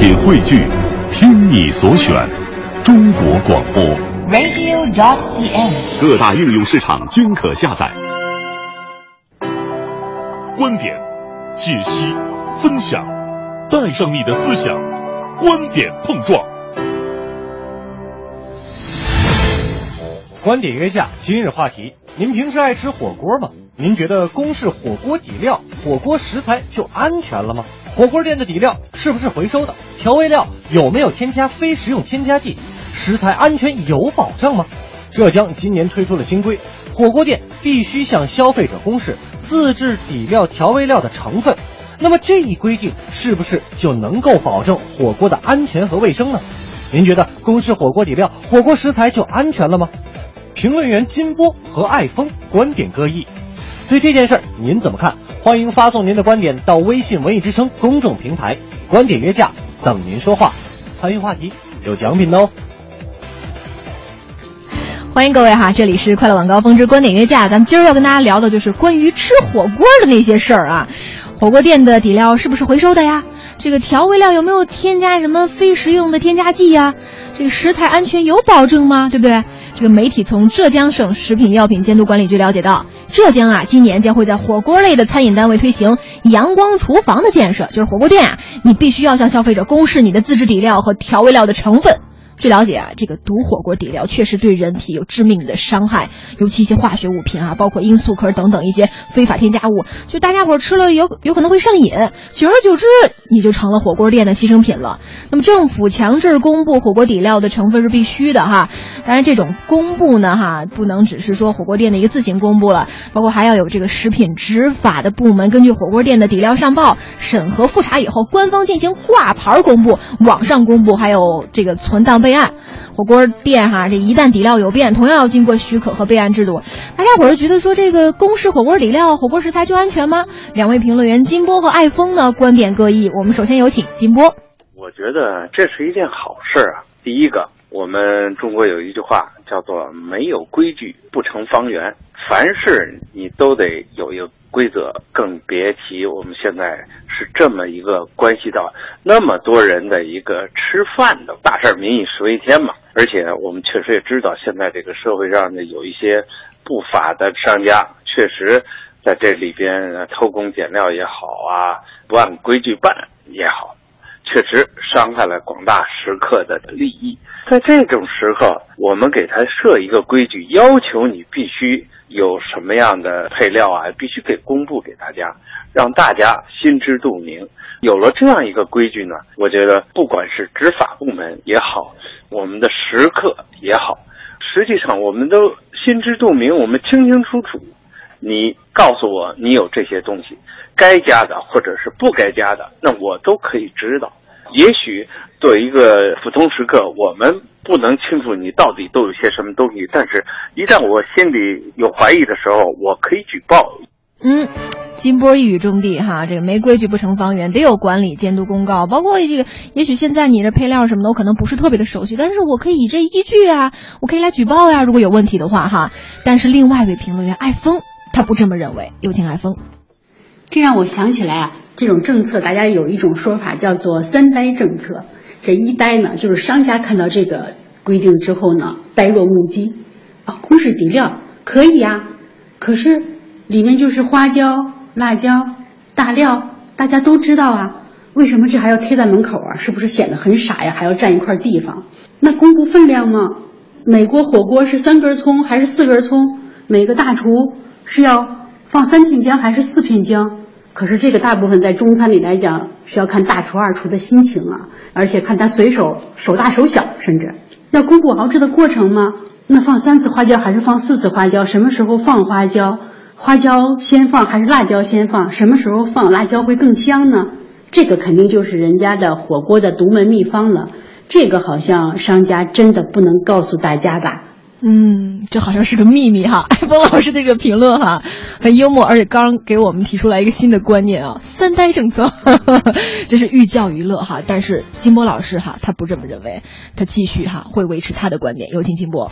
品汇聚，听你所选，中国广播。radio.cn。各大应用市场均可下载。观点、解析、分享，带上你的思想，观点碰撞。观点约架，今日话题：您平时爱吃火锅吗？您觉得公示火锅底料、火锅食材就安全了吗？火锅店的底料是不是回收的？调味料有没有添加非食用添加剂？食材安全有保障吗？浙江今年推出了新规，火锅店必须向消费者公示自制底料、调味料的成分。那么这一规定是不是就能够保证火锅的安全和卫生呢？您觉得公示火锅底料、火锅食材就安全了吗？评论员金波和爱峰观点各异，对这件事儿您怎么看？欢迎发送您的观点到微信“文艺之声”公众平台，观点约架等您说话，参与话题有奖品哦。欢迎各位哈，这里是快乐晚高峰之观点约架，咱们今儿要跟大家聊的就是关于吃火锅的那些事儿啊。火锅店的底料是不是回收的呀？这个调味料有没有添加什么非食用的添加剂呀？这个食材安全有保证吗？对不对？这个媒体从浙江省食品药品监督管理局了解到，浙江啊，今年将会在火锅类的餐饮单位推行阳光厨房的建设，就是火锅店啊，你必须要向消费者公示你的自制底料和调味料的成分。据了解啊，这个毒火锅底料确实对人体有致命的伤害，尤其一些化学物品啊，包括罂粟壳等等一些非法添加物，就大家伙吃了有有可能会上瘾，久而久之你就成了火锅店的牺牲品了。那么政府强制公布火锅底料的成分是必须的哈，当然这种公布呢哈，不能只是说火锅店的一个自行公布了，包括还要有这个食品执法的部门根据火锅店的底料上报审核复查以后，官方进行挂牌公布、网上公布，还有这个存档备。备案，火锅店哈，这一旦底料有变，同样要经过许可和备案制度。大家伙儿觉得说这个公式火锅底料、火锅食材就安全吗？两位评论员金波和爱峰呢，观点各异。我们首先有请金波。我觉得这是一件好事啊。第一个，我们中国有一句话叫做“没有规矩不成方圆”，凡事你都得有一个规则，更别提我们现在是这么一个关系到那么多人的一个吃饭的大事儿，民以食为天嘛。而且我们确实也知道，现在这个社会上呢有一些不法的商家，确实在这里边偷工减料也好啊，不按规矩办也好。确实伤害了广大食客的利益。在这种时候，我们给他设一个规矩，要求你必须有什么样的配料啊，必须给公布给大家，让大家心知肚明。有了这样一个规矩呢，我觉得不管是执法部门也好，我们的食客也好，实际上我们都心知肚明，我们清清楚楚。你告诉我你有这些东西，该加的或者是不该加的，那我都可以知道。也许作为一个普通食客，我们不能清楚你到底都有些什么东西，但是一旦我心里有怀疑的时候，我可以举报。嗯，金波一语中的哈，这个没规矩不成方圆，得有管理监督公告。包括这个，也许现在你这配料什么的，我可能不是特别的熟悉，但是我可以以这依据啊，我可以来举报呀，如果有问题的话哈。但是另外一位评论员艾峰，他不这么认为。有请艾峰。这让我想起来啊，这种政策大家有一种说法叫做“三呆政策”。这一呆呢，就是商家看到这个规定之后呢，呆若木鸡啊，公示底料可以呀，可是里面就是花椒、辣椒、大料，大家都知道啊，为什么这还要贴在门口啊？是不是显得很傻呀？还要占一块地方？那公布分量吗？美国火锅是三根葱还是四根葱？每个大厨是要放三片姜还是四片姜？可是这个大部分在中餐里来讲是要看大厨二厨的心情啊，而且看他随手手大手小，甚至要公布熬制的过程吗？那放三次花椒还是放四次花椒？什么时候放花椒？花椒先放还是辣椒先放？什么时候放辣椒会更香呢？这个肯定就是人家的火锅的独门秘方了。这个好像商家真的不能告诉大家吧？嗯，这好像是个秘密哈。艾峰老师这个评论哈，很幽默，而且刚给我们提出来一个新的观念啊，三呆政策，这是寓教于乐哈。但是金波老师哈，他不这么认为，他继续哈会维持他的观点。有请金波。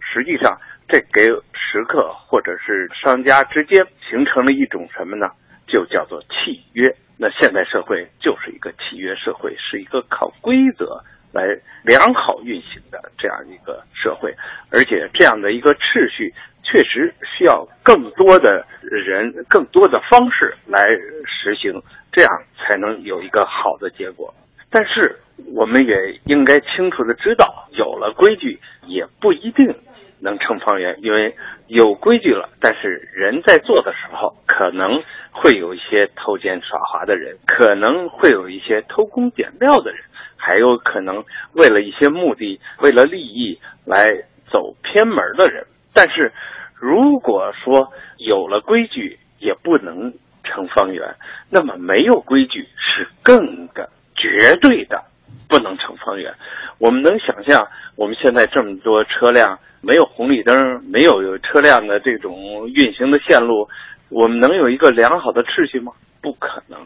实际上，这给食客或者是商家之间形成了一种什么呢？就叫做契约。那现代社会就是一个契约社会，是一个靠规则来良好运行的这样一个社会，而且这样的一个秩序确实需要更多的人、更多的方式来实行，这样才能有一个好的结果。但是我们也应该清楚的知道，有了规矩也不一定能成方圆，因为有规矩了，但是人在做的时候可能。会有一些偷奸耍滑的人，可能会有一些偷工减料的人，还有可能为了一些目的、为了利益来走偏门的人。但是，如果说有了规矩也不能成方圆，那么没有规矩是更的绝对的不能成方圆。我们能想象，我们现在这么多车辆，没有红绿灯，没有车辆的这种运行的线路。我们能有一个良好的秩序吗？不可能，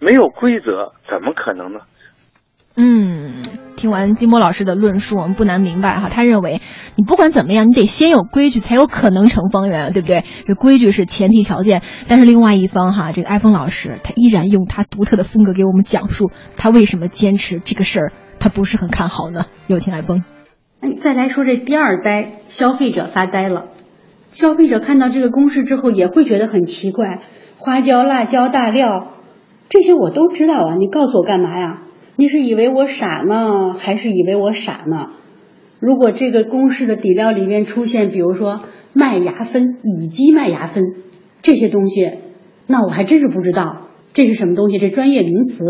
没有规则怎么可能呢？嗯，听完金波老师的论述，我们不难明白哈，他认为你不管怎么样，你得先有规矩，才有可能成方圆，对不对？这规矩是前提条件。但是另外一方哈，这个艾峰老师他依然用他独特的风格给我们讲述他为什么坚持这个事儿，他不是很看好呢？有请艾峰。哎，再来说这第二呆，消费者发呆了。消费者看到这个公式之后也会觉得很奇怪，花椒、辣椒、大料，这些我都知道啊，你告诉我干嘛呀？你是以为我傻呢，还是以为我傻呢？如果这个公式的底料里面出现，比如说麦芽酚、乙基麦芽酚这些东西，那我还真是不知道这是什么东西，这专业名词，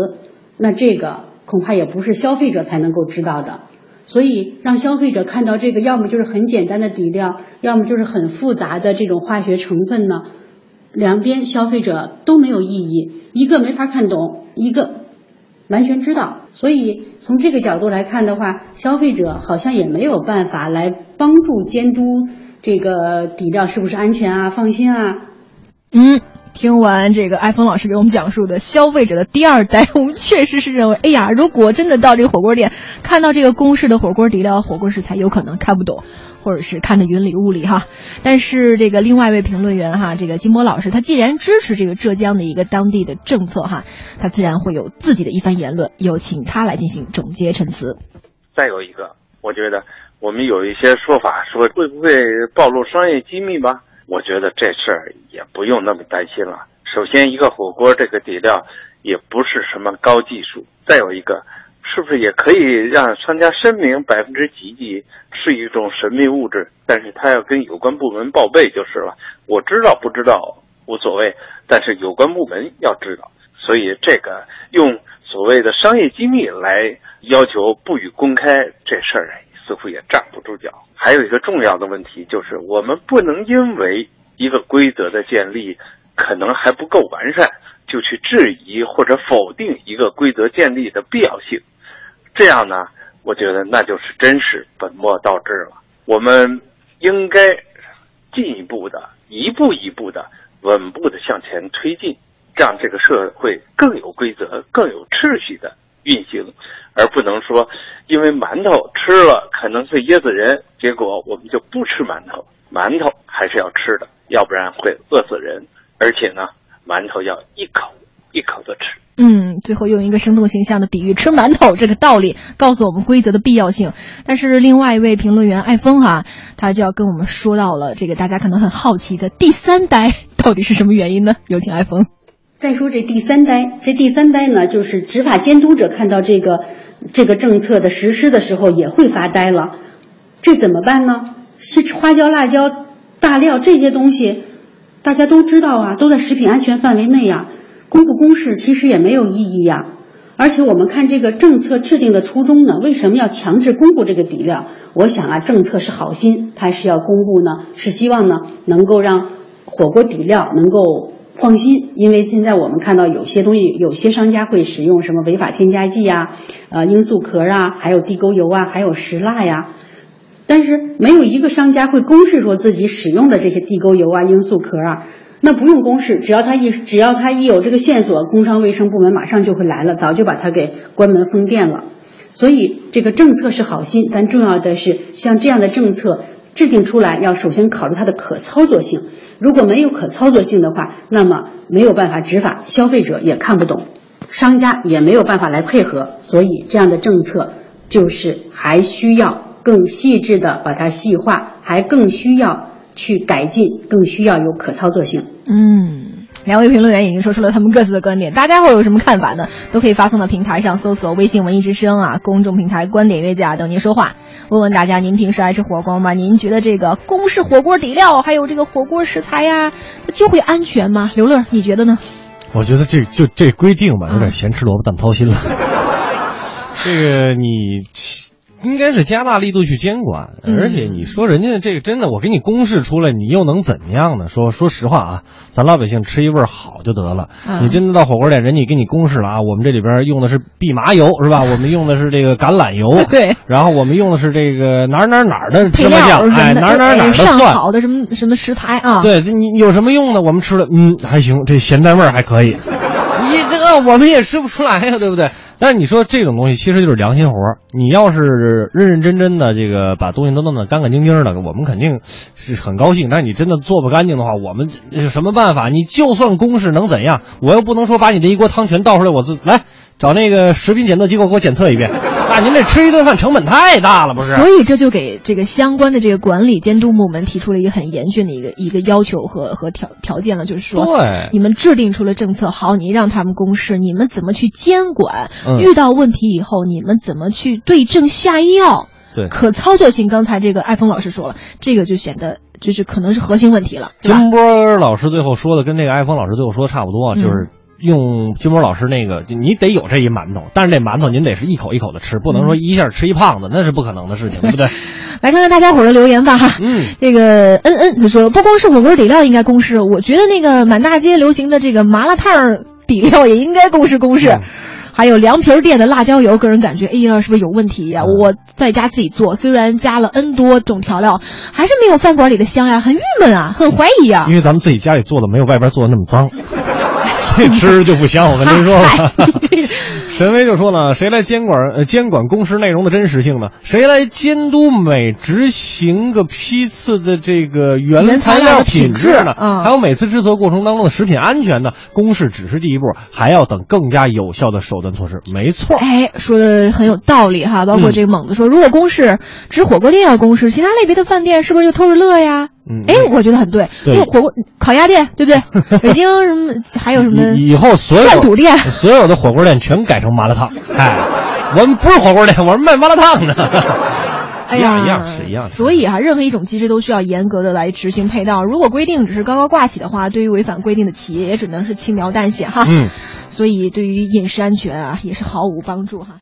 那这个恐怕也不是消费者才能够知道的。所以让消费者看到这个，要么就是很简单的底料，要么就是很复杂的这种化学成分呢，两边消费者都没有意义，一个没法看懂，一个完全知道。所以从这个角度来看的话，消费者好像也没有办法来帮助监督这个底料是不是安全啊，放心啊。嗯。听完这个艾峰老师给我们讲述的消费者的第二代，我们确实是认为，哎呀，如果真的到这个火锅店看到这个公式的火锅底料、火锅食材，有可能看不懂，或者是看得云里雾里哈。但是这个另外一位评论员哈，这个金波老师，他既然支持这个浙江的一个当地的政策哈，他自然会有自己的一番言论，有请他来进行总结陈词。再有一个，我觉得我们有一些说法说会不会暴露商业机密吧？我觉得这事儿也不用那么担心了。首先，一个火锅这个底料也不是什么高技术。再有一个，是不是也可以让商家声明百分之几几是一种神秘物质？但是他要跟有关部门报备就是了。我知道不知道无所谓，但是有关部门要知道。所以这个用所谓的商业机密来要求不予公开这事儿。似乎也站不住脚。还有一个重要的问题就是，我们不能因为一个规则的建立可能还不够完善，就去质疑或者否定一个规则建立的必要性。这样呢，我觉得那就是真是本末倒置了。我们应该进一步的、一步一步的、稳步的向前推进，让这个社会更有规则、更有秩序的运行。而不能说，因为馒头吃了可能会噎死人，结果我们就不吃馒头。馒头还是要吃的，要不然会饿死人。而且呢，馒头要一口一口的吃。嗯，最后用一个生动形象的比喻，吃馒头这个道理，告诉我们规则的必要性。但是另外一位评论员艾峰哈，他就要跟我们说到了这个大家可能很好奇的第三呆到底是什么原因呢？有请艾峰。再说这第三呆，这第三呆呢，就是执法监督者看到这个这个政策的实施的时候也会发呆了，这怎么办呢？是花椒、辣椒、大料这些东西，大家都知道啊，都在食品安全范围内呀，公布公示其实也没有意义呀。而且我们看这个政策制定的初衷呢，为什么要强制公布这个底料？我想啊，政策是好心，它是要公布呢，是希望呢能够让火锅底料能够。放心，因为现在我们看到有些东西，有些商家会使用什么违法添加剂呀，呃，罂粟壳啊，还有地沟油啊，还有石蜡呀，但是没有一个商家会公示说自己使用的这些地沟油啊、罂粟壳啊，那不用公示，只要他一只要他一有这个线索，工商卫生部门马上就会来了，早就把他给关门封店了。所以这个政策是好心，但重要的是像这样的政策制定出来要首先考虑它的可操作性。如果没有可操作性的话，那么没有办法执法，消费者也看不懂，商家也没有办法来配合。所以这样的政策就是还需要更细致的把它细化，还更需要去改进，更需要有可操作性。嗯。两位评论员已经说出了他们各自的观点，大家伙有什么看法呢？都可以发送到平台上搜索微信“文艺之声”啊，公众平台“观点约架”等您说话。问问大家，您平时爱吃火锅吗？您觉得这个公式火锅底料还有这个火锅食材呀，它就会安全吗？刘乐，你觉得呢？我觉得这就这规定吧，有点咸吃萝卜淡操心了。这个你。应该是加大力度去监管，而且你说人家这个真的，我给你公示出来，你又能怎样呢？说说实话啊，咱老百姓吃一味好就得了。你真的到火锅店，人家给你公示了啊，我们这里边用的是蓖麻油是吧？我们用的是这个橄榄油，对。然后我们用的是这个哪哪哪的芝麻酱，哎，哪哪哪的上好的什么什么食材啊？对，你有什么用呢？我们吃了，嗯，还行，这咸淡味还可以。那我们也吃不出来呀，对不对？但是你说这种东西其实就是良心活你要是认认真真的这个把东西都弄得干干净净的，我们肯定是很高兴。但是你真的做不干净的话，我们有什么办法？你就算公示能怎样？我又不能说把你这一锅汤全倒出来，我自来找那个食品检测机构给我检测一遍。那您这吃一顿饭成本太大了，不是？所以这就给这个相关的这个管理监督部门提出了一个很严峻的一个一个要求和和条条件了，就是说，对，你们制定出了政策，好，你让他们公示，你们怎么去监管？遇到问题以后，你们怎么去对症下药？对，可操作性，刚才这个艾峰老师说了，这个就显得就是可能是核心问题了。金波老师最后说的跟那个艾峰老师最后说的差不多，就是。用金波老师那个，你得有这一馒头，但是这馒头您得是一口一口的吃，不能说一下吃一胖子，那是不可能的事情，对不对？来看看大家伙的留言吧，哈。嗯，这个恩恩他说，不光是火锅底料应该公示，我觉得那个满大街流行的这个麻辣烫底料也应该公示公示。还有凉皮店的辣椒油，个人感觉，哎呀，是不是有问题呀？我在家自己做，虽然加了 N 多种调料，还是没有饭馆里的香呀，很郁闷啊，很怀疑啊。因为咱们自己家里做的没有外边做的那么脏。吃就不香，我跟您说吧。神威就说呢，谁来监管呃监管公示内容的真实性呢？谁来监督每执行个批次的这个原材料品质呢？还有每次制作过程当中的食品安全呢？公示只是第一步，还要等更加有效的手段措施。没错，哎，说的很有道理哈。包括这个猛子说，如果公示只火锅店要公示，其他类别的饭店是不是就偷着乐呀？哎，我觉得很对。对，火锅烤鸭店，对不对？北京什么还有什么？以后所有涮土店，所有的火锅店全改成麻辣烫。哎，我们不是火锅店，我们卖麻辣烫的。一样一样是一样。所以啊，任何一种机制都需要严格的来执行配套。如果规定只是高高挂起的话，对于违反规定的企业也只能是轻描淡写哈。嗯。所以对于饮食安全啊，也是毫无帮助哈。